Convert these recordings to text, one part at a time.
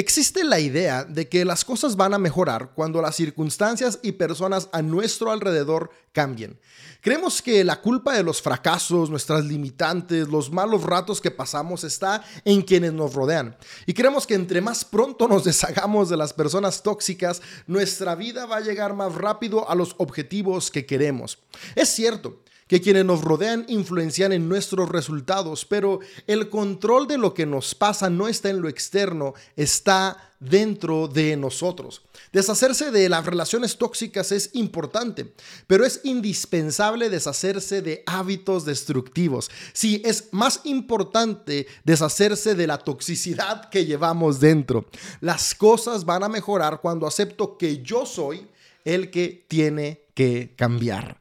Existe la idea de que las cosas van a mejorar cuando las circunstancias y personas a nuestro alrededor cambien. Creemos que la culpa de los fracasos, nuestras limitantes, los malos ratos que pasamos está en quienes nos rodean. Y creemos que entre más pronto nos deshagamos de las personas tóxicas, nuestra vida va a llegar más rápido a los objetivos que queremos. Es cierto, que quienes nos rodean influencian en nuestros resultados, pero el control de lo que nos pasa no está en lo externo, está dentro de nosotros. Deshacerse de las relaciones tóxicas es importante, pero es indispensable deshacerse de hábitos destructivos. Sí, es más importante deshacerse de la toxicidad que llevamos dentro. Las cosas van a mejorar cuando acepto que yo soy el que tiene que cambiar.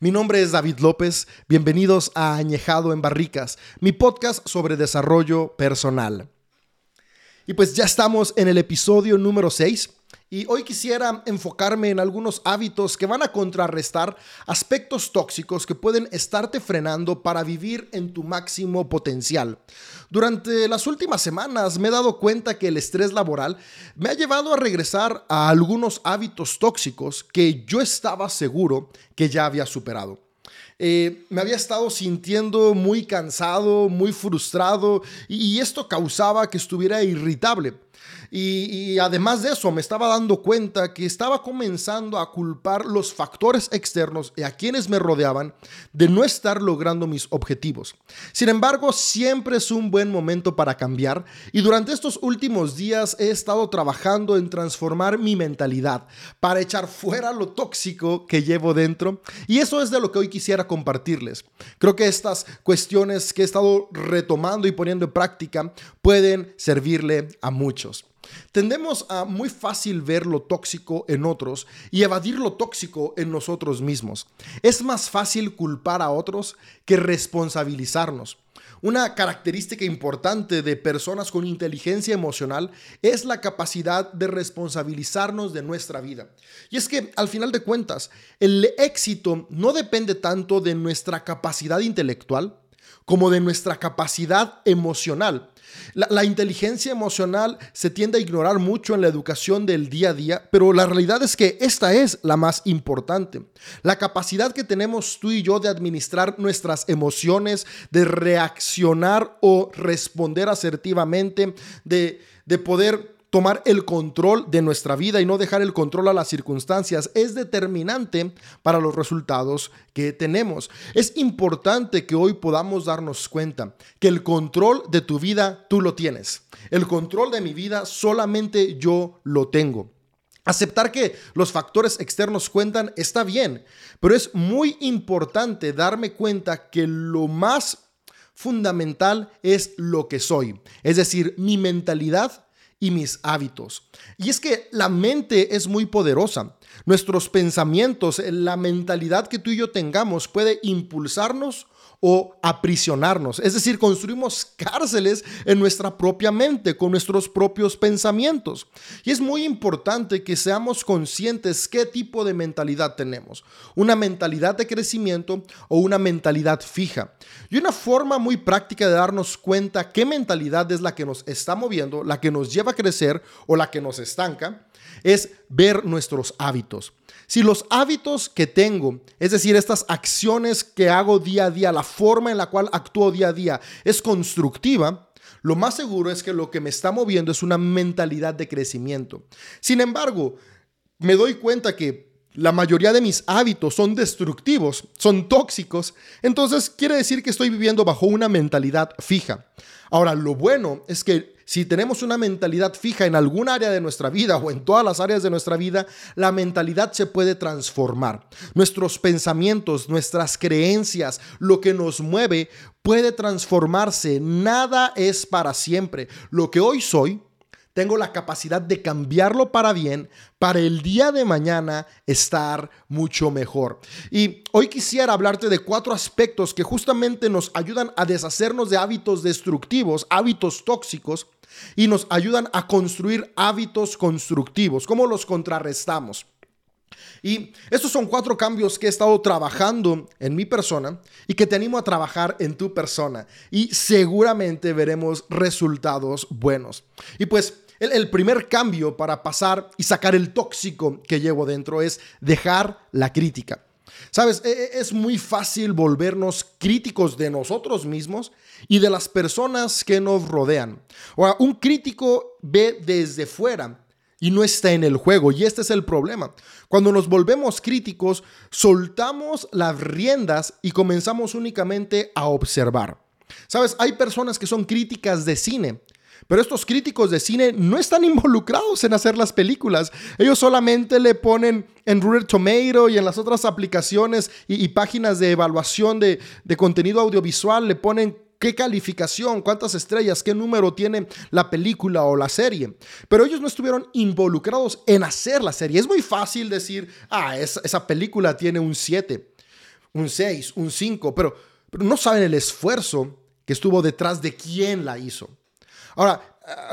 Mi nombre es David López, bienvenidos a Añejado en Barricas, mi podcast sobre desarrollo personal. Y pues ya estamos en el episodio número 6 y hoy quisiera enfocarme en algunos hábitos que van a contrarrestar aspectos tóxicos que pueden estarte frenando para vivir en tu máximo potencial. Durante las últimas semanas me he dado cuenta que el estrés laboral me ha llevado a regresar a algunos hábitos tóxicos que yo estaba seguro que ya había superado. Eh, me había estado sintiendo muy cansado, muy frustrado y esto causaba que estuviera irritable. Y, además de eso, me estaba dando cuenta que estaba comenzando a culpar los factores externos y a quienes me rodeaban de no estar logrando mis objetivos. Sin embargo, siempre es un buen momento para cambiar y durante estos últimos días he estado trabajando en transformar mi mentalidad para echar fuera lo tóxico que llevo dentro y eso es de lo que hoy quisiera compartirles. Creo que estas cuestiones que he estado retomando y poniendo en práctica pueden servirle a muchos. Tendemos a muy fácil ver lo tóxico en otros y evadir lo tóxico en nosotros mismos. Es más fácil culpar a otros que responsabilizarnos. Una característica importante de personas con inteligencia emocional es la capacidad de responsabilizarnos de nuestra vida. Y es que, al final de cuentas, el éxito no depende tanto de nuestra capacidad intelectual como de nuestra capacidad emocional. La, inteligencia emocional se tiende a ignorar mucho en la educación del día a día, pero la realidad es que esta es la más importante. La capacidad que tenemos tú y yo de administrar nuestras emociones, de reaccionar o responder asertivamente, de, de poder tomar el control de nuestra vida y no dejar el control a las circunstancias es determinante para los resultados que tenemos. Es importante que hoy podamos darnos cuenta que el control de tu vida tú lo tienes. El control de mi vida solamente yo lo tengo. Aceptar que los factores externos cuentan está bien, pero es muy importante darme cuenta que lo más fundamental es lo que soy, es decir, mi mentalidad y mis hábitos. Y es que la mente es muy poderosa. Nuestros pensamientos, la mentalidad que tú y yo tengamos puede impulsarnos o aprisionarnos. Es decir, construimos cárceles en nuestra propia mente con nuestros propios pensamientos. Y es muy importante que seamos conscientes qué tipo de mentalidad tenemos. Una mentalidad de crecimiento o una mentalidad fija. Y una forma muy práctica de darnos cuenta qué mentalidad es la que nos está moviendo, la que nos lleva a crecer o la que nos estanca, es ver nuestros hábitos. Si los hábitos que tengo, es decir, estas acciones que hago día a día, la forma en la cual actúo día a día es constructiva, lo más seguro es que lo que me está moviendo es una mentalidad de crecimiento. Sin embargo, me doy cuenta que la mayoría de mis hábitos son destructivos, son tóxicos, entonces quiere decir que estoy viviendo bajo una mentalidad fija. Ahora, lo bueno es que si tenemos una mentalidad fija en algún área de nuestra vida o en todas las áreas de nuestra vida, la mentalidad se puede transformar. Nuestros pensamientos, nuestras creencias, lo que nos mueve puede transformarse. Nada es para siempre. Lo que hoy soy, tengo la capacidad de cambiarlo para bien, para el día de mañana estar mucho mejor. Y hoy quisiera hablarte de cuatro aspectos que justamente nos ayudan a deshacernos de hábitos destructivos, hábitos tóxicos, y nos ayudan a construir hábitos constructivos. ¿Cómo los contrarrestamos? Y estos son cuatro cambios que he estado trabajando en mi persona y que te animo a trabajar en tu persona. Y seguramente veremos resultados buenos. Y pues El, primer cambio para pasar y sacar el tóxico que llevo dentro es dejar la crítica. Sabes, e, e, es muy fácil volvernos críticos de nosotros mismos y de las personas que nos rodean. O un crítico ve desde fuera y no está en el juego. Y este es el problema. Cuando nos volvemos críticos, soltamos las riendas y comenzamos únicamente a observar. Sabes, hay personas que son críticas de cine. Pero estos críticos de cine no están involucrados en hacer las películas. Ellos solamente le ponen en Rotten Tomato y en las otras aplicaciones y, páginas de evaluación de, contenido audiovisual, le ponen qué calificación, cuántas estrellas, qué número tiene la película o la serie. Pero ellos no estuvieron involucrados en hacer la serie. Es muy fácil decir, ah, esa, película tiene un 7, un 6, un 5, pero, pero no saben el esfuerzo que estuvo detrás de quién la hizo. Ahora,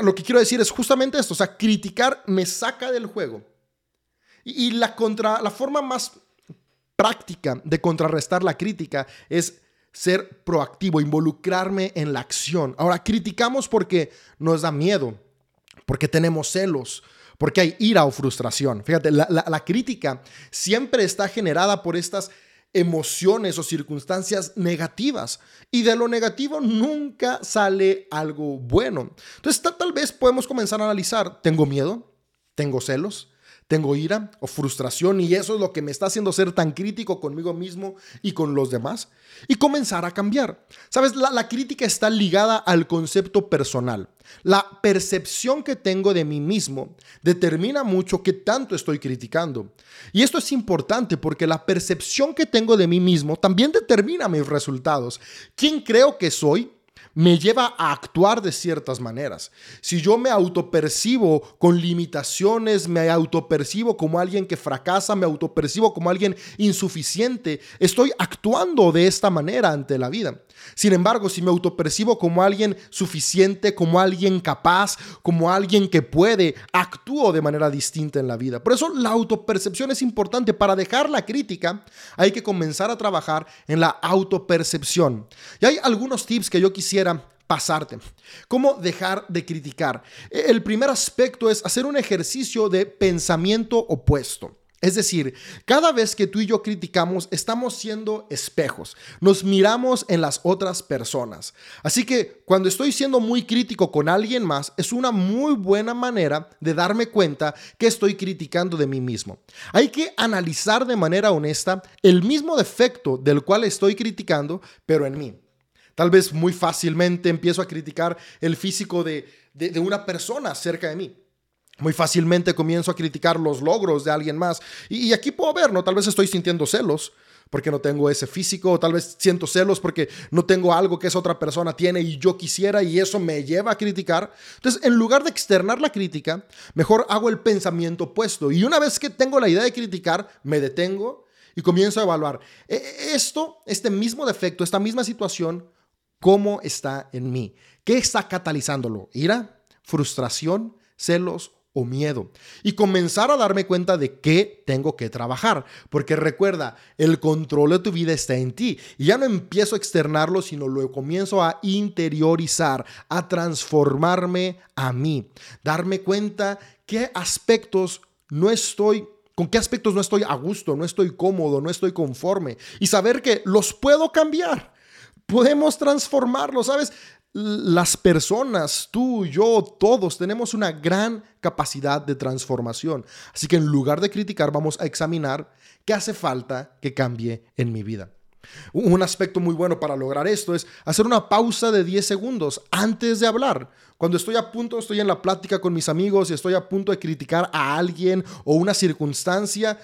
lo que quiero decir es justamente esto, o sea, criticar me saca del juego. Y, la, contra, la forma más práctica de contrarrestar la crítica es ser proactivo, involucrarme en la acción. Ahora, criticamos porque nos da miedo, porque tenemos celos, porque hay ira o frustración. Fíjate, la, crítica siempre está generada por estas emociones o circunstancias negativas. Y de lo negativo nunca sale algo bueno. Entonces tal vez podemos comenzar a analizar, ¿tengo miedo? ¿Tengo celos? Tengo ira o frustración y eso es lo que me está haciendo ser tan crítico conmigo mismo y con los demás y comenzar a cambiar. Sabes, la, crítica está ligada al concepto personal. La percepción que tengo de mí mismo determina mucho qué tanto estoy criticando. Y esto es importante porque la percepción que tengo de mí mismo también determina mis resultados. ¿Quién creo que soy? Me lleva a actuar de ciertas maneras. Si yo me autopercibo con limitaciones, me autopercibo como alguien que fracasa, me autopercibo como alguien insuficiente, estoy actuando de esta manera ante la vida. Sin embargo, si me autopercibo como alguien suficiente, como alguien capaz, como alguien que puede, actúo de manera distinta en la vida. Por eso la autopercepción es importante. Para dejar la crítica, hay que comenzar a trabajar en la autopercepción. Y hay algunos tips que yo quisiera pasarte. ¿Cómo dejar de criticar? El primer aspecto es hacer un ejercicio de pensamiento opuesto. Es decir, cada vez que tú y yo criticamos, estamos siendo espejos, nos miramos en las otras personas. Así que cuando estoy siendo muy crítico con alguien más, es una muy buena manera de darme cuenta que estoy criticando de mí mismo. Hay que analizar de manera honesta el mismo defecto del cual estoy criticando, pero en mí. Tal vez muy fácilmente empiezo a criticar el físico de, de una persona cerca de mí. Muy fácilmente comienzo a criticar los logros de alguien más. Y, aquí puedo ver, ¿no? Tal vez estoy sintiendo celos porque no tengo ese físico, o tal vez siento celos porque no tengo algo que esa otra persona tiene y yo quisiera y eso me lleva a criticar. Entonces, en lugar de externar la crítica, mejor hago el pensamiento opuesto. Y una vez que tengo la idea de criticar, me detengo y comienzo a evaluar e, e, esto, este mismo defecto, esta misma situación, cómo está en mí. ¿Qué está catalizándolo? ¿Ira? ¿Frustración? ¿Celos? O miedo y comenzar a darme cuenta de qué tengo que trabajar, porque recuerda, el control de tu vida está en ti y ya no empiezo a externarlo, sino lo comienzo a interiorizar, a transformarme a mí, darme cuenta qué aspectos no estoy con qué aspectos no estoy a gusto, no estoy cómodo, no estoy conforme y saber que los puedo cambiar. Podemos transformarlos, ¿sabes? Las personas, tú, yo, todos tenemos una gran capacidad de transformación. Así que en lugar de criticar, vamos a examinar qué hace falta que cambie en mi vida. Un aspecto muy bueno para lograr esto es hacer una pausa de 10 segundos antes de hablar. Cuando estoy a punto, estoy en la plática con mis amigos y estoy a punto de criticar a alguien o una circunstancia,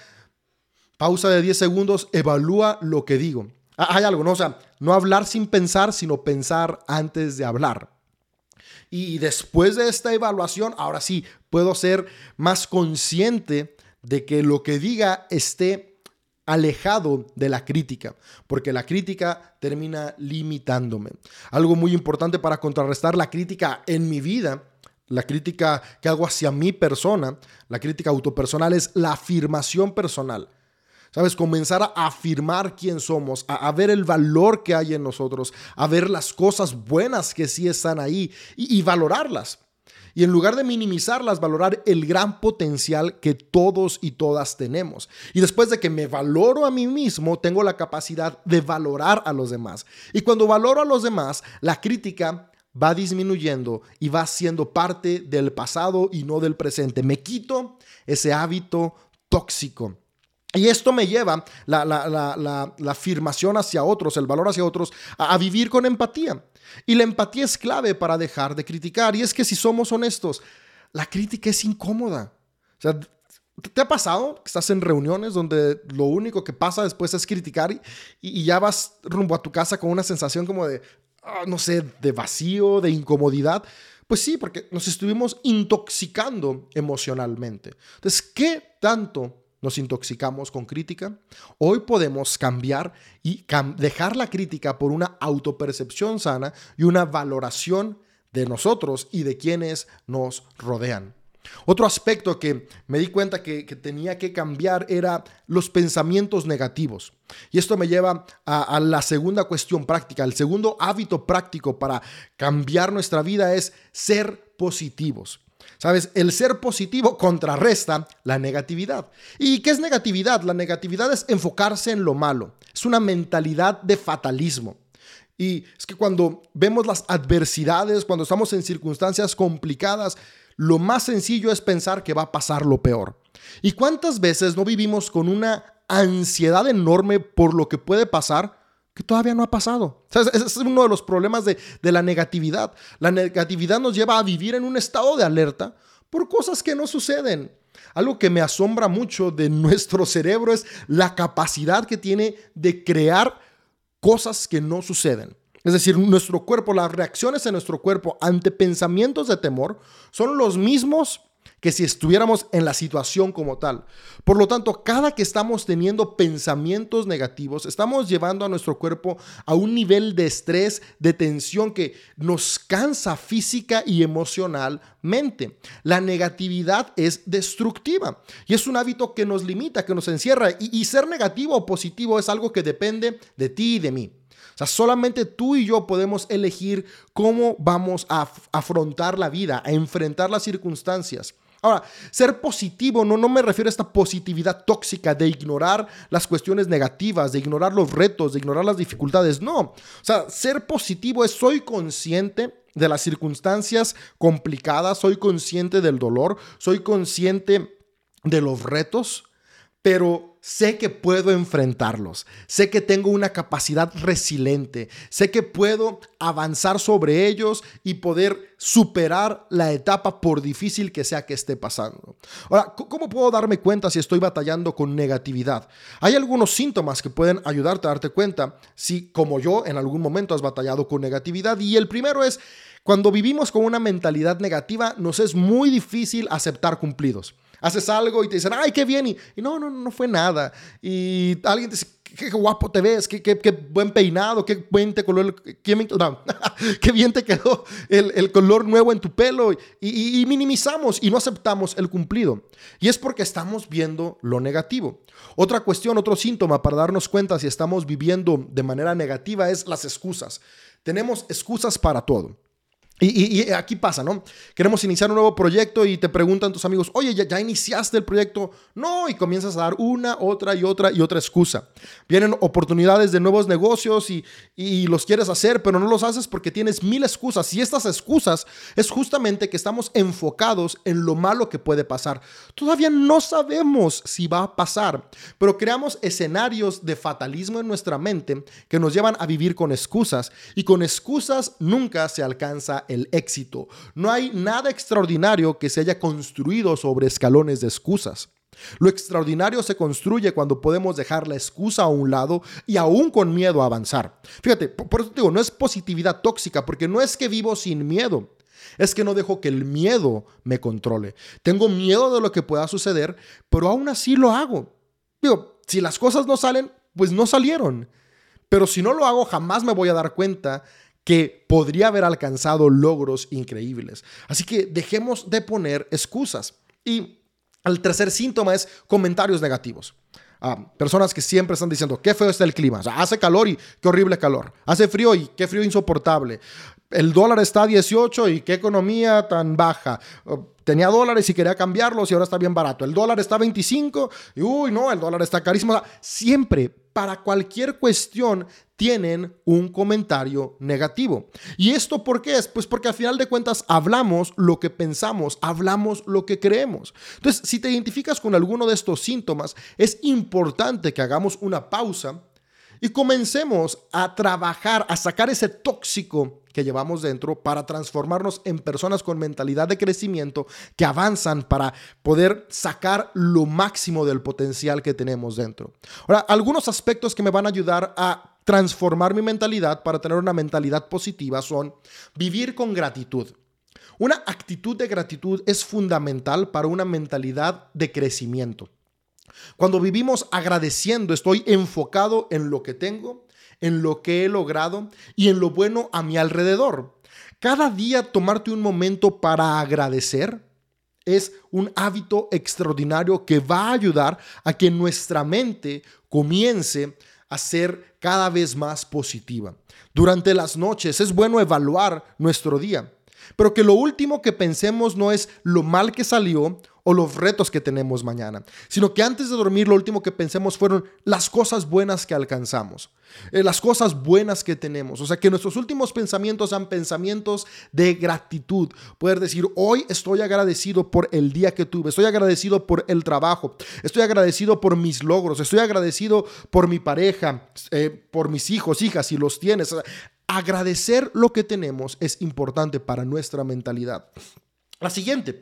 pausa de 10 segundos, evalúa lo que digo. Ah, hay algo, ¿no? O sea, no hablar sin pensar, sino pensar antes de hablar. Y después de esta evaluación, ahora sí, puedo ser más consciente de que lo que diga esté alejado de la crítica, porque la crítica termina limitándome. Algo muy importante para contrarrestar la crítica en mi vida, la crítica que hago hacia mi persona, la crítica autopersonal es la afirmación personal. ¿Sabes? Comenzar a afirmar quién somos, a, ver el valor que hay en nosotros, a ver las cosas buenas que sí están ahí y, valorarlas. Y en lugar de minimizarlas, valorar el gran potencial que todos y todas tenemos. Y después de que me valoro a mí mismo, tengo la capacidad de valorar a los demás. Y cuando valoro a los demás, la crítica va disminuyendo y va siendo parte del pasado y no del presente. Me quito ese hábito tóxico. Y esto me lleva la, la, afirmación hacia otros, el valor hacia otros, a, vivir con empatía. Y la empatía es clave para dejar de criticar. Y es que si somos honestos, la crítica es incómoda. O sea, ¿te ha pasado que estás en reuniones donde lo único que pasa después es criticar y, y ya vas rumbo a tu casa con una sensación como de, ah, no sé, de vacío, de incomodidad? Pues sí, porque nos estuvimos intoxicando emocionalmente. Entonces, ¿qué tanto nos intoxicamos con crítica, hoy podemos cambiar y dejar la crítica por una autopercepción sana y una valoración de nosotros y de quienes nos rodean. Otro aspecto que me di cuenta que, tenía que cambiar era los pensamientos negativos. Y esto me lleva a, la segunda cuestión práctica. El segundo hábito práctico para cambiar nuestra vida es ser positivos. Sabes, el ser positivo contrarresta la negatividad. ¿Y qué es negatividad? La negatividad es enfocarse en lo malo. Es una mentalidad de fatalismo. Y es que cuando vemos las adversidades, cuando estamos en circunstancias complicadas, lo más sencillo es pensar que va a pasar lo peor. ¿Y cuántas veces no vivimos con una ansiedad enorme por lo que puede pasar que todavía no ha pasado. ese es uno de los problemas de, la negatividad. La negatividad nos lleva a vivir en un estado de alerta por cosas que no suceden. Algo que me asombra mucho de nuestro cerebro es la capacidad que tiene de crear cosas que no suceden. Es decir, nuestro cuerpo, las reacciones de nuestro cuerpo ante pensamientos de temor son los mismos que si estuviéramos en la situación como tal. Por lo tanto, cada que estamos teniendo pensamientos negativos, estamos llevando a nuestro cuerpo a un nivel de estrés, de tensión que nos cansa física y emocionalmente. La negatividad es destructiva y es un hábito que nos limita, que nos encierra. Y, ser negativo o positivo es algo que depende de ti y de mí. O sea, solamente tú y yo podemos elegir cómo vamos a afrontar la vida, a enfrentar las circunstancias. Ahora, ser positivo no, no me refiero a esta positividad tóxica de ignorar las cuestiones negativas, de ignorar los retos, de ignorar las dificultades. No. O sea, ser positivo es soy consciente de las circunstancias complicadas, soy consciente del dolor, soy consciente de los retos, pero sé que puedo enfrentarlos, sé que tengo una capacidad resiliente, sé que puedo avanzar sobre ellos y poder superar la etapa por difícil que sea que esté pasando. Ahora, ¿cómo puedo darme cuenta si estoy batallando con negatividad? Hay algunos síntomas que pueden ayudarte a darte cuenta si, como yo, en algún momento has batallado con negatividad y el primero es... Cuando vivimos con una mentalidad negativa, nos es muy difícil aceptar cumplidos haces algo y te dicen, ay, qué bien, y, no, no, no fue nada. Y alguien te dice, qué, guapo te ves, qué, qué, qué, buen peinado, qué buen te color, qué, no, qué bien te quedó el, el, color nuevo en tu pelo. Y, y, minimizamos y no aceptamos el cumplido. Y es porque estamos viendo lo negativo. Otra cuestión, otro síntoma para darnos cuenta si estamos viviendo de manera negativa es las excusas. Tenemos excusas para todo. Y, aquí pasa, ¿no? Queremos iniciar un nuevo proyecto y te preguntan tus amigos, oye, ¿ya, ¿ya, iniciaste el proyecto? No, y comienzas a dar una, otra y otra y otra excusa. Vienen oportunidades de nuevos negocios y, y los quieres hacer, pero no los haces porque tienes mil excusas. Y estas excusas es justamente que estamos enfocados en lo malo que puede pasar. Todavía no sabemos si va a pasar, pero creamos escenarios de fatalismo en nuestra mente que nos llevan a vivir con excusas. Y con excusas nunca se alcanza el éxito. No hay nada extraordinario que se haya construido sobre escalones de excusas. Lo extraordinario se construye cuando podemos dejar la excusa a un lado y aún con miedo a avanzar. Fíjate, por eso digo, no es positividad tóxica, porque no es que vivo sin miedo, es que no dejo que el miedo me controle. Tengo miedo de lo que pueda suceder, pero aún así lo hago. Digo, si las cosas no salen, pues no salieron. Pero si no lo hago, jamás me voy a dar cuenta que podría haber alcanzado logros increíbles. Así que dejemos de poner excusas. Y el tercer síntoma es comentarios negativos. Ah, personas que siempre están diciendo, qué feo está el clima. hace calor y qué horrible calor. Hace frío y qué frío insoportable. El dólar está a 18 y qué economía tan baja. Oh, tenía dólares y quería cambiarlos y ahora está bien barato. El dólar está a 25 y uy, no, el dólar está carísimo. Siempre, para cualquier cuestión, tienen un comentario negativo. ¿Y esto por qué es? Pues porque al final de cuentas hablamos lo que pensamos, hablamos lo que creemos. Entonces, si te identificas con alguno de estos síntomas, es importante que hagamos una pausa y comencemos a trabajar, a sacar ese tóxico que llevamos dentro para transformarnos en personas con mentalidad de crecimiento que avanzan para poder sacar lo máximo del potencial que tenemos dentro. Ahora, algunos aspectos que me van a ayudar a transformar mi mentalidad para tener una mentalidad positiva son vivir con gratitud. Una actitud de gratitud es fundamental para una mentalidad de crecimiento. Cuando vivimos agradeciendo, estoy enfocado en lo que tengo, en lo que he logrado y en lo bueno a mi alrededor. Cada día tomarte un momento para agradecer es un hábito extraordinario que va a ayudar a que nuestra mente comience a ser cada vez más positiva. Durante las noches es bueno evaluar nuestro día, pero que lo último que pensemos no es lo mal que salió o los retos que tenemos mañana, sino que antes de dormir lo último que pensemos fueron las cosas buenas que alcanzamos, eh, las cosas buenas que tenemos. O sea, que nuestros últimos pensamientos sean pensamientos de gratitud. Poder decir, hoy estoy agradecido por el día que tuve, estoy agradecido por el trabajo, estoy agradecido por mis logros, estoy agradecido por mi pareja, eh, por mis hijos, hijas, si los tienes. agradecer lo que tenemos es importante para nuestra mentalidad. La siguiente,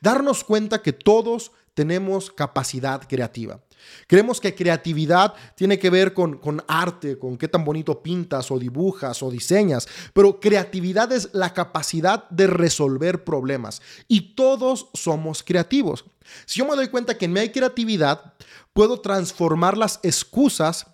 darnos cuenta que todos tenemos capacidad creativa. Creemos que creatividad tiene que ver con, con, arte, con qué tan bonito pintas o dibujas o diseñas, pero creatividad es la capacidad de resolver problemas y todos somos creativos. Si yo me doy cuenta que en hay creatividad, puedo transformar las excusas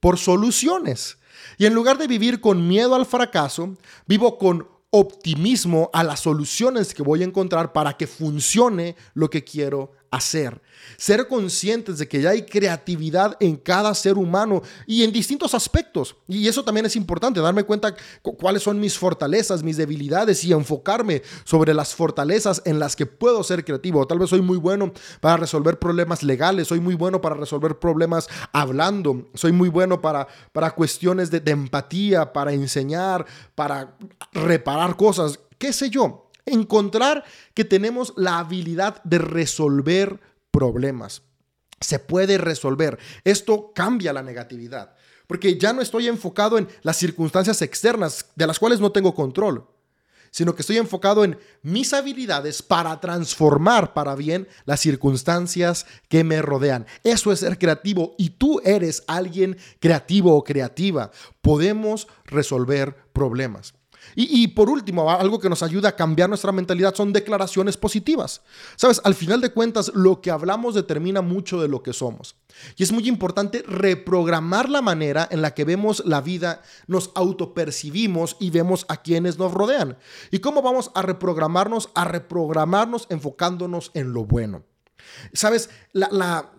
por soluciones. Y en lugar de vivir con miedo al fracaso, vivo con optimismo a las soluciones que voy a encontrar para que funcione lo que quiero hacer. Ser conscientes de que ya hay creatividad en cada ser humano y en distintos aspectos. Y eso también es importante, darme cuenta cuáles son mis fortalezas, mis debilidades y enfocarme sobre las fortalezas en las que puedo ser creativo. Tal vez soy muy bueno para resolver problemas legales, soy muy bueno para resolver problemas hablando, soy muy bueno para, para cuestiones de, de empatía, para enseñar, para reparar cosas, qué sé yo encontrar que tenemos la habilidad de resolver problemas. Se puede resolver. Esto cambia la negatividad, porque ya no estoy enfocado en las circunstancias externas de las cuales no tengo control, sino que estoy enfocado en mis habilidades para transformar para bien las circunstancias que me rodean. Eso es ser creativo y tú eres alguien creativo o creativa. Podemos resolver problemas. Y, por último, algo que nos ayuda a cambiar nuestra mentalidad son declaraciones positivas. Sabes, al final de cuentas, lo que hablamos determina mucho de lo que somos. Y es muy importante reprogramar la manera en la que vemos la vida, nos autopercibimos y vemos a quienes nos rodean. ¿Y cómo vamos a reprogramarnos? A reprogramarnos enfocándonos en lo bueno. Sabes, la, la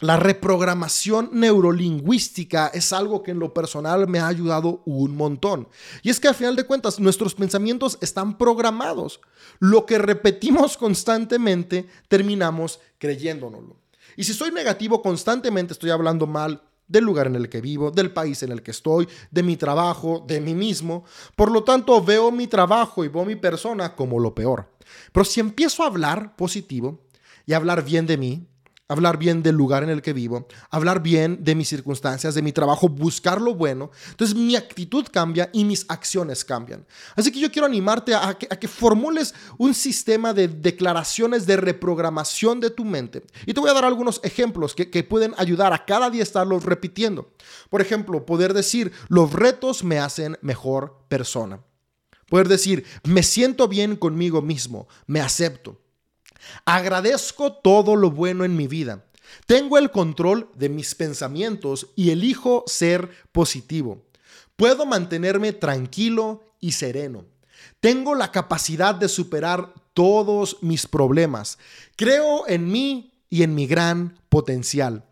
la reprogramación neurolingüística es algo que en lo personal me ha ayudado un montón. Y es que al final de cuentas nuestros pensamientos están programados. Lo que repetimos constantemente terminamos creyéndonoslo. Y si soy negativo constantemente estoy hablando mal del lugar en el que vivo, del país en el que estoy, de mi trabajo, de mí mismo. Por lo tanto, veo mi trabajo y veo mi persona como lo peor. Pero si empiezo a hablar positivo y a hablar bien de mí, hablar bien del lugar en el que vivo, hablar bien de mis circunstancias, de mi trabajo, buscar lo bueno. Entonces mi actitud cambia y mis acciones cambian. Así que yo quiero animarte a que, formules un sistema de declaraciones de reprogramación de tu mente. Y te voy a dar algunos ejemplos que, que pueden ayudar a cada día estarlos repitiendo. Por ejemplo, poder decir, los retos me hacen mejor persona. Poder decir, me siento bien conmigo mismo, me acepto. Agradezco todo lo bueno en mi vida. Tengo el control de mis pensamientos y elijo ser positivo. Puedo mantenerme tranquilo y sereno. Tengo la capacidad de superar todos mis problemas. Creo en mí y en mi gran potencial.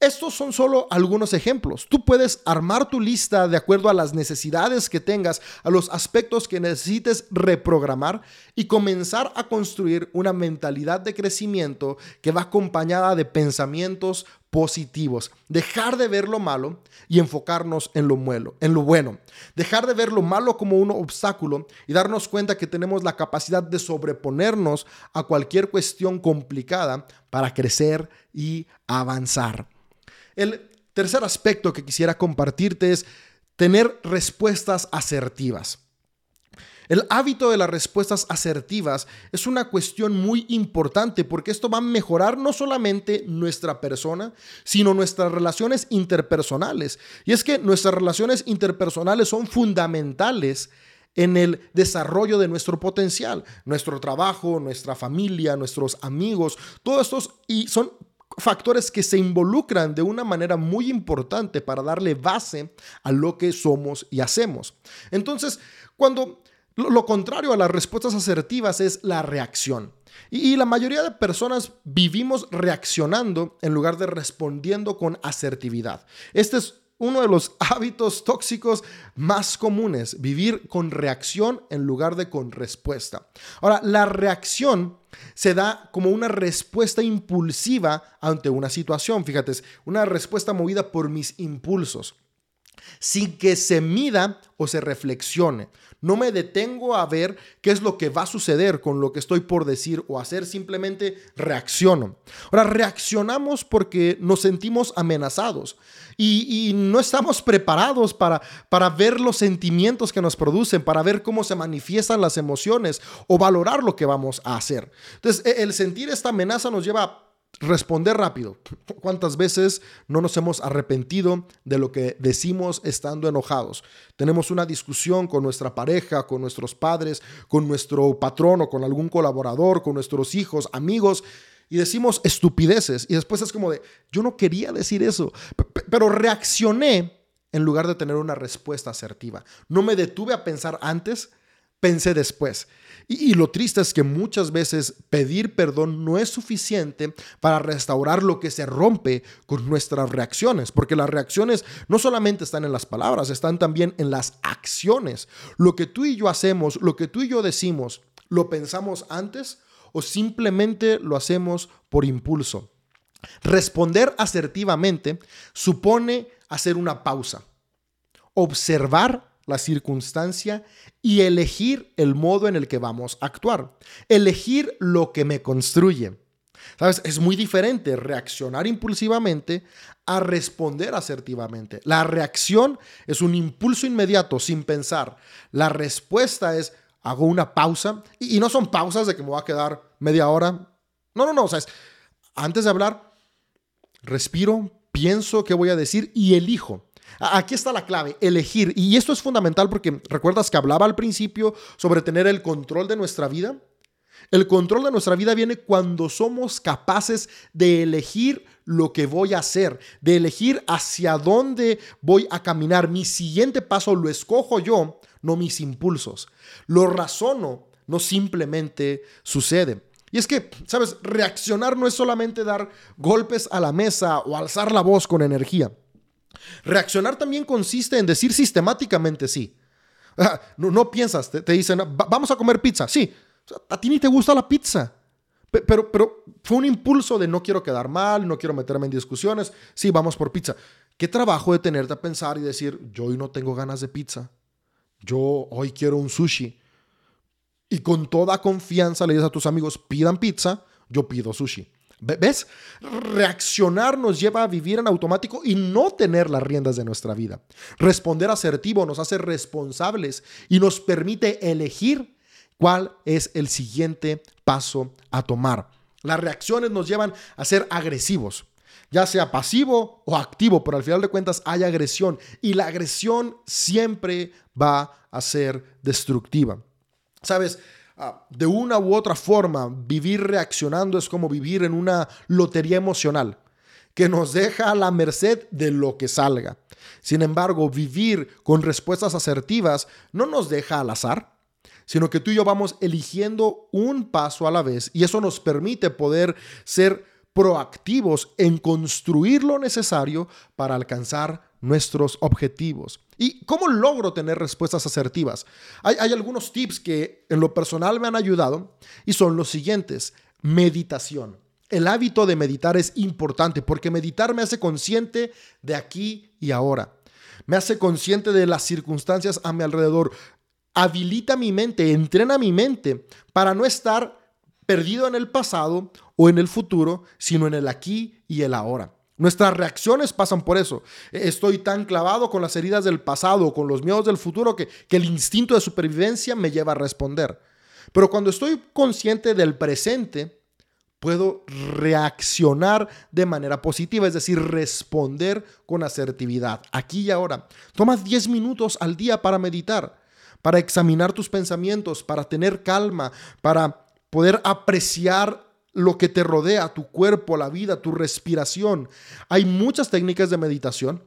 Estos son solo algunos ejemplos. Tú puedes armar tu lista de acuerdo a las necesidades que tengas, a los aspectos que necesites reprogramar y comenzar a construir una mentalidad de crecimiento que va acompañada de pensamientos positivos. Dejar de ver lo malo y enfocarnos en lo, en lo bueno. Dejar de ver lo malo como un obstáculo y darnos cuenta que tenemos la capacidad de sobreponernos a cualquier cuestión complicada para crecer y avanzar. El tercer aspecto que quisiera compartirte es tener respuestas asertivas. El hábito de las respuestas asertivas es una cuestión muy importante porque esto va a mejorar no solamente nuestra persona, sino nuestras relaciones interpersonales. Y es que nuestras relaciones interpersonales son fundamentales en el desarrollo de nuestro potencial, nuestro trabajo, nuestra familia, nuestros amigos, todos estos y son factores que se involucran de una manera muy importante para darle base a lo que somos y hacemos. Entonces, cuando lo contrario a las respuestas asertivas es la reacción. Y, la mayoría de personas vivimos reaccionando en lugar de respondiendo con asertividad. Este es uno de los hábitos tóxicos más comunes, vivir con reacción en lugar de con respuesta. Ahora, la reacción se da como una respuesta impulsiva ante una situación, fíjate, una respuesta movida por mis impulsos sin que se mida o se reflexione. No me detengo a ver qué es lo que va a suceder con lo que estoy por decir o hacer, simplemente reacciono. Ahora, reaccionamos porque nos sentimos amenazados y, no estamos preparados para, para ver los sentimientos que nos producen, para ver cómo se manifiestan las emociones o valorar lo que vamos a hacer. Entonces, e, el sentir esta amenaza nos lleva a responder rápido. ¿Cuántas veces no nos hemos arrepentido de lo que decimos estando enojados? Tenemos una discusión con nuestra pareja, con nuestros padres, con nuestro patrón o con algún colaborador, con nuestros hijos, amigos, y decimos estupideces. Y después es como de, yo no quería decir eso, pero reaccioné en lugar de tener una respuesta asertiva. No me detuve a pensar antes, pensé después. Y, lo triste es que muchas veces pedir perdón no es suficiente para restaurar lo que se rompe con nuestras reacciones, porque las reacciones no solamente están en las palabras, están también en las acciones. Lo que tú y yo hacemos, lo que tú y yo decimos, ¿lo pensamos antes o simplemente lo hacemos por impulso? Responder asertivamente supone hacer una pausa, observar la circunstancia y elegir el modo en el que vamos a actuar. Elegir lo que me construye. ¿Sabes? Es muy diferente reaccionar impulsivamente a responder asertivamente. La reacción es un impulso inmediato, sin pensar. La respuesta es, hago una pausa, y, no son pausas de que me voy a quedar media hora. No, no, no, antes de hablar, respiro, pienso qué voy a decir y elijo. Aquí está la clave, elegir. Y esto es fundamental porque recuerdas que hablaba al principio sobre tener el control de nuestra vida. El control de nuestra vida viene cuando somos capaces de elegir lo que voy a hacer, de elegir hacia dónde voy a caminar. Mi siguiente paso lo escojo yo, no mis impulsos. Lo razono, no simplemente sucede. Y es que, sabes, reaccionar no es solamente dar golpes a la mesa o alzar la voz con energía. Reaccionar también consiste en decir sistemáticamente sí. No, no piensas, te, dicen, vamos a comer pizza. Sí, a ti ni te gusta la pizza. Pero, pero fue un impulso de no quiero quedar mal, no quiero meterme en discusiones. Sí, vamos por pizza. Qué trabajo de tenerte a pensar y decir, yo hoy no tengo ganas de pizza. Yo hoy quiero un sushi. Y con toda confianza le dices a tus amigos, pidan pizza, yo pido sushi. ¿Ves? Reaccionar nos lleva a vivir en automático y no tener las riendas de nuestra vida. Responder asertivo nos hace responsables y nos permite elegir cuál es el siguiente paso a tomar. Las reacciones nos llevan a ser agresivos, ya sea pasivo o activo, pero al final de cuentas hay agresión y la agresión siempre va a ser destructiva. ¿Sabes? Ah, de una u otra forma, vivir reaccionando es como vivir en una lotería emocional que nos deja a la merced de lo que salga. Sin embargo, vivir con respuestas asertivas no nos deja al azar, sino que tú y yo vamos eligiendo un paso a la vez y eso nos permite poder ser proactivos en construir lo necesario para alcanzar nuestros objetivos. ¿Y cómo logro tener respuestas asertivas? Hay, hay, algunos tips que en lo personal me han ayudado y son los siguientes. Meditación. El hábito de meditar es importante porque meditar me hace consciente de aquí y ahora. Me hace consciente de las circunstancias a mi alrededor. Habilita mi mente, entrena mi mente para no estar perdido en el pasado o en el futuro, sino en el aquí y el ahora. Nuestras reacciones pasan por eso. Estoy tan clavado con las heridas del pasado, con los miedos del futuro, que, que, el instinto de supervivencia me lleva a responder. Pero cuando estoy consciente del presente, puedo reaccionar de manera positiva, es decir, responder con asertividad, aquí y ahora. Toma 10 minutos al día para meditar, para examinar tus pensamientos, para tener calma, para poder apreciar lo que te rodea, tu cuerpo, la vida, tu respiración. Hay muchas técnicas de meditación.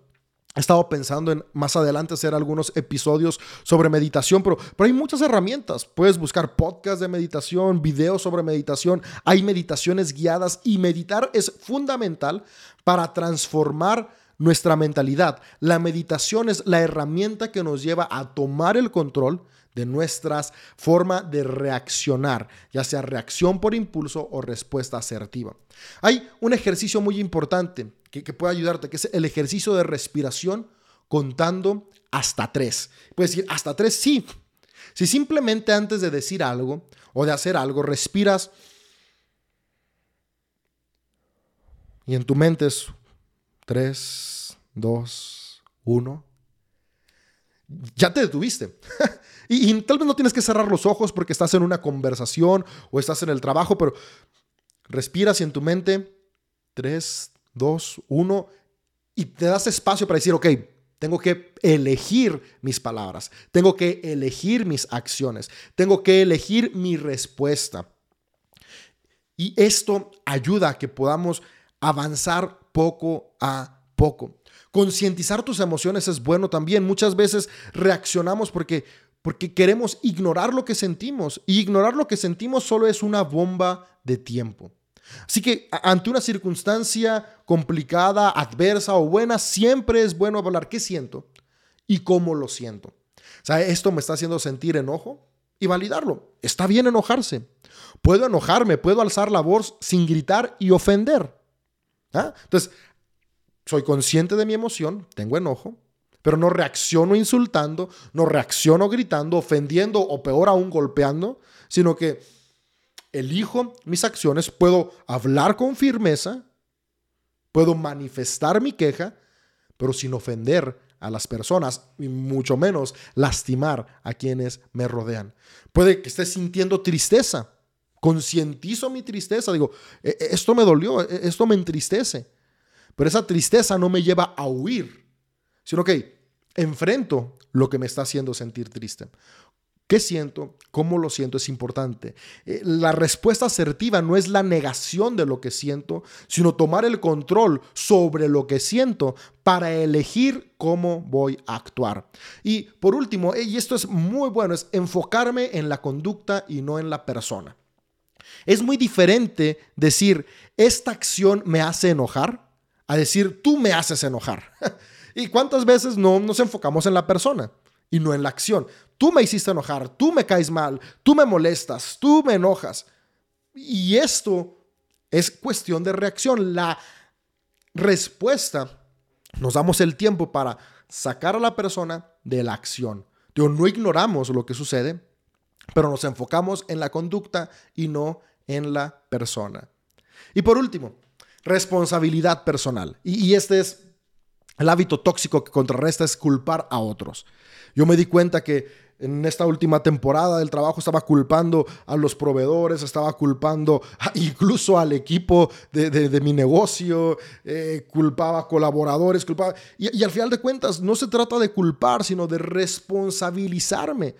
He estado pensando en más adelante hacer algunos episodios sobre meditación, pero, pero hay muchas herramientas. Puedes buscar podcasts de meditación, videos sobre meditación, hay meditaciones guiadas y meditar es fundamental para transformar nuestra mentalidad. La meditación es la herramienta que nos lleva a tomar el control de nuestra forma de reaccionar, ya sea reacción por impulso o respuesta asertiva. Hay un ejercicio muy importante que, que puede ayudarte, que es el ejercicio de respiración contando hasta tres. Puedes decir, hasta tres, sí. Si simplemente antes de decir algo o de hacer algo respiras y en tu mente es 3, 2, 1, ya te detuviste. y, tal vez no tienes que cerrar los ojos porque estás en una conversación o estás en el trabajo, pero respiras y en tu mente 3, 2, 1 y te das espacio para decir, ok, tengo que elegir mis palabras, tengo que elegir mis acciones, tengo que elegir mi respuesta. Y esto ayuda a que podamos avanzar poco a poco. Concientizar tus emociones es bueno también. Muchas veces reaccionamos porque, porque queremos ignorar lo que sentimos y ignorar lo que sentimos solo es una bomba de tiempo. Así que ante una circunstancia complicada, adversa o buena, siempre es bueno hablar qué siento y cómo lo siento. O sea, esto me está haciendo sentir enojo y validarlo. Está bien enojarse. Puedo enojarme, puedo alzar la voz sin gritar y ofender. ¿Ah? Entonces, soy consciente de mi emoción, tengo enojo, pero no reacciono insultando, no reacciono gritando, ofendiendo o peor aún golpeando, sino que elijo mis acciones, puedo hablar con firmeza, puedo manifestar mi queja, pero sin ofender a las personas y mucho menos lastimar a quienes me rodean. Puede que esté sintiendo tristeza, concientizo mi tristeza, digo, e, e, esto me dolió, e, esto me entristece pero esa tristeza no me lleva a huir, sino que enfrento lo que me está haciendo sentir triste. ¿Qué siento? ¿Cómo lo siento? Es importante. Eh, la respuesta asertiva no es la negación de lo que siento, sino tomar el control sobre lo que siento para elegir cómo voy a actuar. Y por último, y esto es muy bueno, es enfocarme en la conducta y no en la persona. Es muy diferente decir, esta acción me hace enojar a decir, tú me haces enojar. ¿Y cuántas veces no nos enfocamos en la persona y no en la acción? Tú me hiciste enojar, tú me caes mal, tú me molestas, tú me enojas. Y esto es cuestión de reacción. La respuesta, nos damos el tiempo para sacar a la persona de la acción. no ignoramos lo que sucede, pero nos enfocamos en la conducta y no en la persona. Y por último, responsabilidad personal. Y, este es el hábito tóxico que contrarresta es culpar a otros. Yo me di cuenta que en esta última temporada del trabajo estaba culpando a los proveedores, estaba culpando incluso al equipo de, mi negocio, eh, culpaba a colaboradores, culpaba... Y, y al final de cuentas no se trata de culpar, sino de responsabilizarme.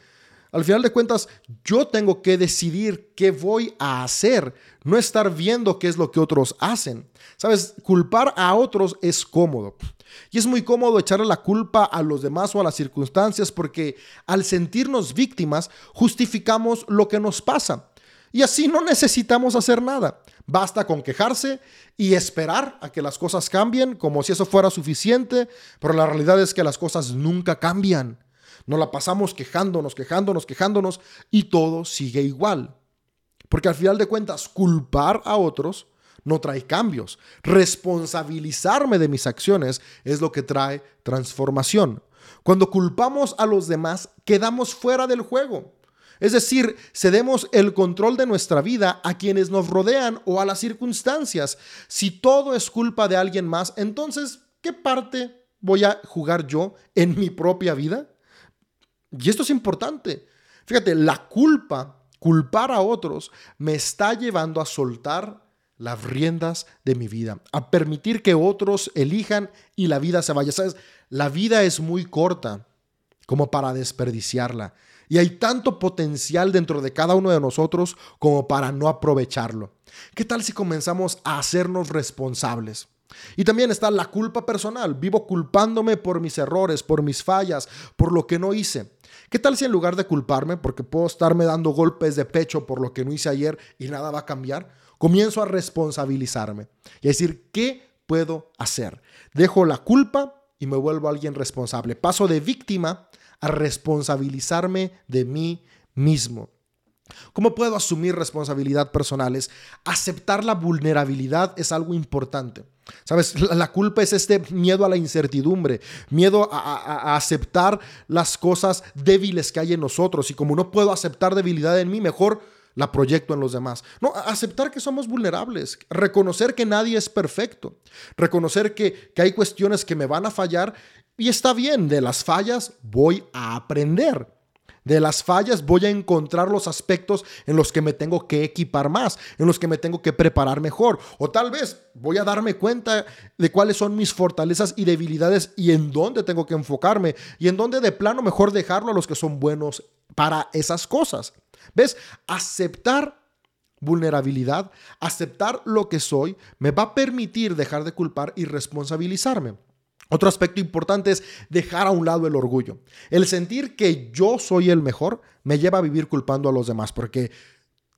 Al final de cuentas, yo tengo que decidir qué voy a hacer, no estar viendo qué es lo que otros hacen. Sabes, culpar a otros es cómodo. Y es muy cómodo echarle la culpa a los demás o a las circunstancias porque al sentirnos víctimas justificamos lo que nos pasa. Y así no necesitamos hacer nada. Basta con quejarse y esperar a que las cosas cambien como si eso fuera suficiente, pero la realidad es que las cosas nunca cambian. Nos la pasamos quejándonos, quejándonos, quejándonos y todo sigue igual. Porque al final de cuentas, culpar a otros no trae cambios. Responsabilizarme de mis acciones es lo que trae transformación. Cuando culpamos a los demás, quedamos fuera del juego. Es decir, cedemos el control de nuestra vida a quienes nos rodean o a las circunstancias. Si todo es culpa de alguien más, entonces, ¿qué parte voy a jugar yo en mi propia vida? Y esto es importante. Fíjate, la culpa, culpar a otros, me está llevando a soltar las riendas de mi vida, a permitir que otros elijan y la vida se vaya. ¿Sabes? La vida es muy corta como para desperdiciarla. Y hay tanto potencial dentro de cada uno de nosotros como para no aprovecharlo. ¿Qué tal si comenzamos a hacernos responsables? Y también está la culpa personal. Vivo culpándome por mis errores, por mis fallas, por lo que no hice. ¿Qué tal si en lugar de culparme, porque puedo estarme dando golpes de pecho por lo que no hice ayer y nada va a cambiar, comienzo a responsabilizarme y a decir, ¿qué puedo hacer? Dejo la culpa y me vuelvo alguien responsable. Paso de víctima a responsabilizarme de mí mismo. ¿Cómo puedo asumir responsabilidad personales? Aceptar la vulnerabilidad es algo importante. ¿Sabes? La, culpa es este miedo a la incertidumbre, miedo a, aceptar las cosas débiles que hay en nosotros. Y como no puedo aceptar debilidad en mí, mejor la proyecto en los demás. No, aceptar que somos vulnerables, reconocer que nadie es perfecto, reconocer que, que hay cuestiones que me van a fallar y está bien, de las fallas voy a aprender. De las fallas voy a encontrar los aspectos en los que me tengo que equipar más, en los que me tengo que preparar mejor. O tal vez voy a darme cuenta de cuáles son mis fortalezas y debilidades y en dónde tengo que enfocarme y en dónde de plano mejor dejarlo a los que son buenos para esas cosas. ¿Ves? Aceptar vulnerabilidad, aceptar lo que soy, me va a permitir dejar de culpar y responsabilizarme. Otro aspecto importante es dejar a un lado el orgullo. El sentir que yo soy el mejor me lleva a vivir culpando a los demás porque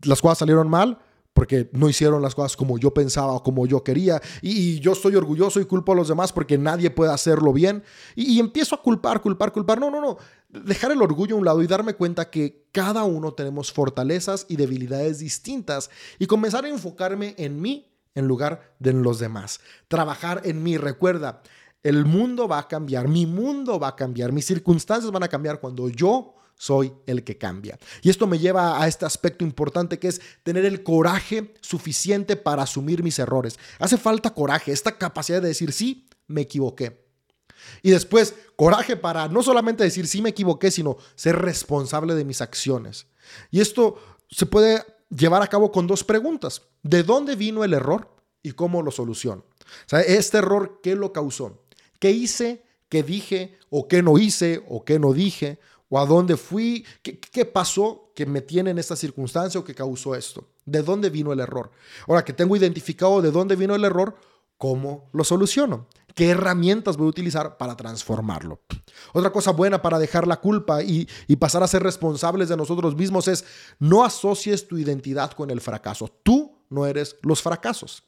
las cosas salieron mal, porque no hicieron las cosas como yo pensaba o como yo quería, y, yo estoy orgulloso y culpo a los demás porque nadie puede hacerlo bien, y, y, empiezo a culpar, culpar, culpar. No, no, no. Dejar el orgullo a un lado y darme cuenta que cada uno tenemos fortalezas y debilidades distintas, y comenzar a enfocarme en mí en lugar de en los demás. Trabajar en mí. Recuerda, el mundo va a cambiar, mi mundo va a cambiar, mis circunstancias van a cambiar cuando yo soy el que cambia. Y esto me lleva a este aspecto importante que es tener el coraje suficiente para asumir mis errores. Hace falta coraje, esta capacidad de decir, sí, me equivoqué. Y después, coraje para no solamente decir, sí, me equivoqué, sino ser responsable de mis acciones. Y esto se puede llevar a cabo con dos preguntas. ¿De dónde vino el error y cómo lo soluciono? Este error, ¿qué lo causó? ¿Qué hice? ¿Qué dije? ¿O qué no hice? ¿O qué no dije? ¿O a dónde fui? ¿Qué, pasó que me tiene en esta circunstancia o que causó esto? ¿De dónde vino el error? Ahora que tengo identificado de dónde vino el error, ¿cómo lo soluciono? ¿Qué herramientas voy a utilizar para transformarlo? Otra cosa buena para dejar la culpa y, y, pasar a ser responsables de nosotros mismos es no asocies tu identidad con el fracaso. Tú no eres los fracasos.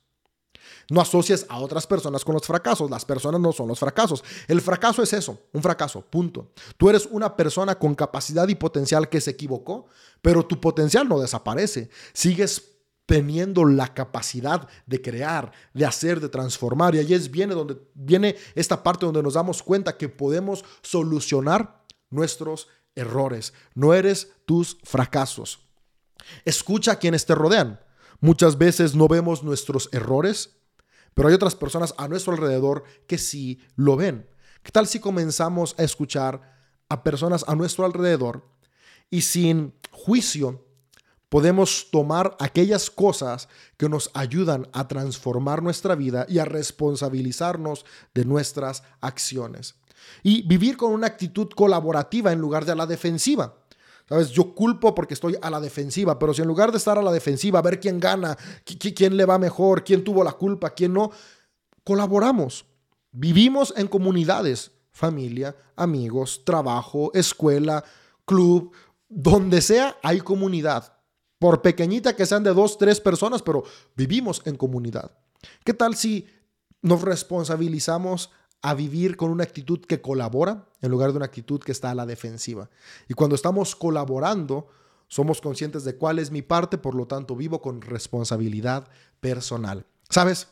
No asocies a otras personas con los fracasos. Las personas no son los fracasos. El fracaso es eso, un fracaso, punto. Tú eres una persona con capacidad y potencial que se equivocó, pero tu potencial no desaparece. Sigues teniendo la capacidad de crear, de hacer, de transformar. Y ahí es viene donde viene esta parte donde nos damos cuenta que podemos solucionar nuestros errores. No eres tus fracasos. Escucha a quienes te rodean. Muchas veces no vemos nuestros errores, pero hay otras personas a nuestro alrededor que sí lo ven. ¿Qué tal si comenzamos a escuchar a personas a nuestro alrededor y sin juicio podemos tomar aquellas cosas que nos ayudan a transformar nuestra vida y a responsabilizarnos de nuestras acciones? Y vivir con una actitud colaborativa en lugar de a la defensiva. ¿Sabes? Yo culpo porque estoy a la defensiva, pero si en lugar de estar a la defensiva, ver quién gana, quién le va mejor, quién tuvo la culpa, quién no, colaboramos. Vivimos en comunidades, familia, amigos, trabajo, escuela, club, donde sea hay comunidad. por pequeñita que sean de dos, tres personas, pero vivimos en comunidad. ¿Qué tal si nos responsabilizamos a vivir con una actitud que colabora en lugar de una actitud que está a la defensiva? Y cuando estamos colaborando, somos conscientes de cuál es mi parte, por lo tanto vivo con responsabilidad personal. ¿Sabes?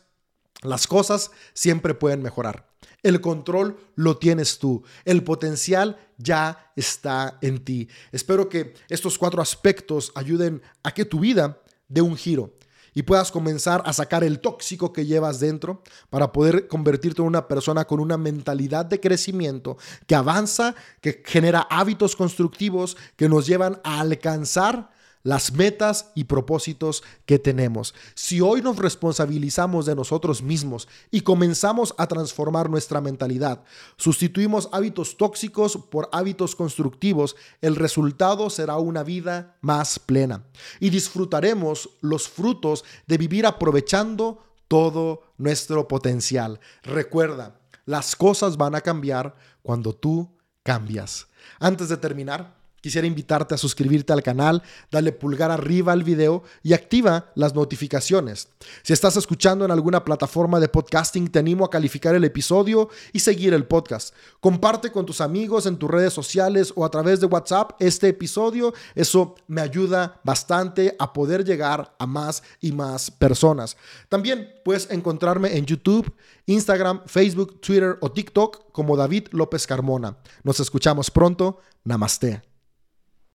Las cosas siempre pueden mejorar. El control lo tienes tú. El potencial ya está en ti. Espero que estos cuatro aspectos ayuden a que tu vida dé un giro y puedas comenzar a sacar el tóxico que llevas dentro para poder convertirte en una persona con una mentalidad de crecimiento que avanza, que genera hábitos constructivos que nos llevan a alcanzar las metas y propósitos que tenemos. Si hoy nos responsabilizamos de nosotros mismos y comenzamos a transformar nuestra mentalidad, sustituimos hábitos tóxicos por hábitos constructivos, el resultado será una vida más plena y disfrutaremos los frutos de vivir aprovechando todo nuestro potencial. Recuerda, las cosas van a cambiar cuando tú cambias. Antes de terminar, Quisiera invitarte a suscribirte al canal, dale pulgar arriba al video y activa las notificaciones. Si estás escuchando en alguna plataforma de podcasting, te animo a calificar el episodio y seguir el podcast. Comparte con tus amigos en tus redes sociales o a través de WhatsApp este episodio. Eso me ayuda bastante a poder llegar a más y más personas. También puedes encontrarme en YouTube, Instagram, Facebook, Twitter o TikTok como David López Carmona. Nos escuchamos pronto. Namaste.